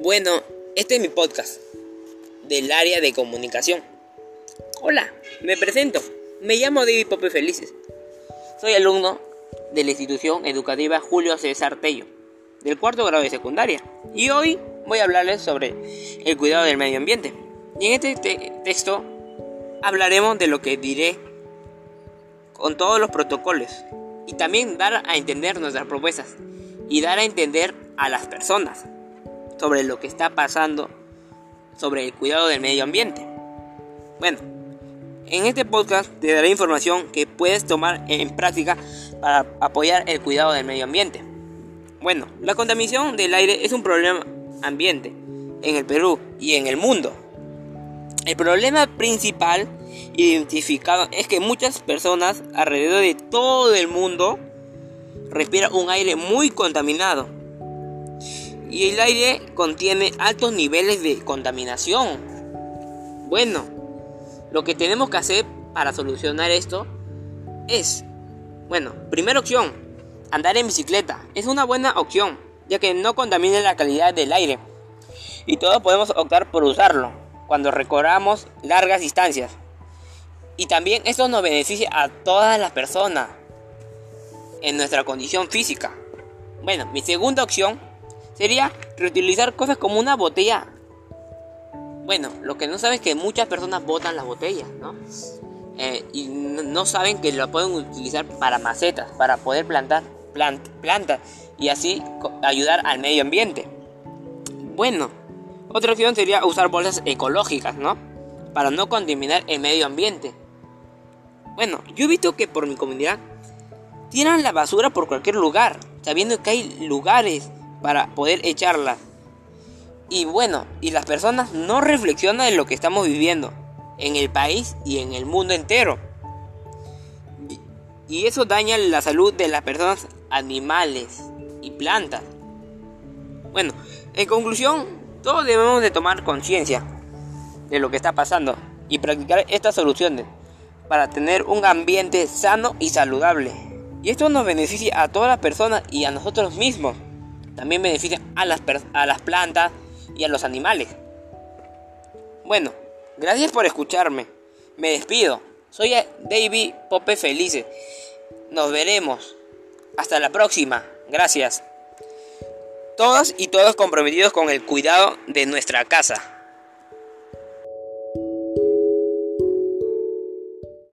Bueno, este es mi podcast del área de comunicación. Hola, me presento. Me llamo David Pope Felices. Soy alumno de la institución educativa Julio César Tello, del cuarto grado de secundaria. Y hoy voy a hablarles sobre el cuidado del medio ambiente. Y en este texto hablaremos de lo que diré con todos los protocolos y también dar a entender nuestras propuestas y dar a entender a las personas sobre lo que está pasando sobre el cuidado del medio ambiente. Bueno, en este podcast te daré información que puedes tomar en práctica para apoyar el cuidado del medio ambiente. Bueno, la contaminación del aire es un problema ambiente en el Perú y en el mundo. El problema principal identificado es que muchas personas alrededor de todo el mundo respiran un aire muy contaminado y el aire contiene altos niveles de contaminación. Bueno, lo que tenemos que hacer para solucionar esto es, bueno, primera opción, andar en bicicleta. Es una buena opción, ya que no contamina la calidad del aire. Y todos podemos optar por usarlo cuando recorramos largas distancias. Y también esto nos beneficia a todas las personas en nuestra condición física. Bueno, mi segunda opción sería reutilizar cosas como una botella. Bueno, lo que no saben es que muchas personas botan las botellas, ¿no? Eh, y no, saben que lo pueden utilizar para macetas, para poder plantar plantas y así ayudar al medio ambiente. Bueno, otra opción sería usar bolsas ecológicas, ¿no? Para no contaminar el medio ambiente. Bueno, yo he visto que por mi comunidad tiran la basura por cualquier lugar, sabiendo que hay lugares para poder echarla. Y bueno, y las personas no reflexionan en lo que estamos viviendo en el país y en el mundo entero. Y eso daña la salud de las personas, animales y plantas. Bueno, en conclusión, todos debemos de tomar conciencia de lo que está pasando y practicar estas soluciones para tener un ambiente sano y saludable. Y esto nos beneficia a todas las personas y a nosotros mismos también beneficia a las, a las plantas y a los animales. Bueno, gracias por escucharme. Me despido. Soy David Pope Felice. Nos veremos. Hasta la próxima. Gracias. Todos y todos comprometidos con el cuidado de nuestra casa.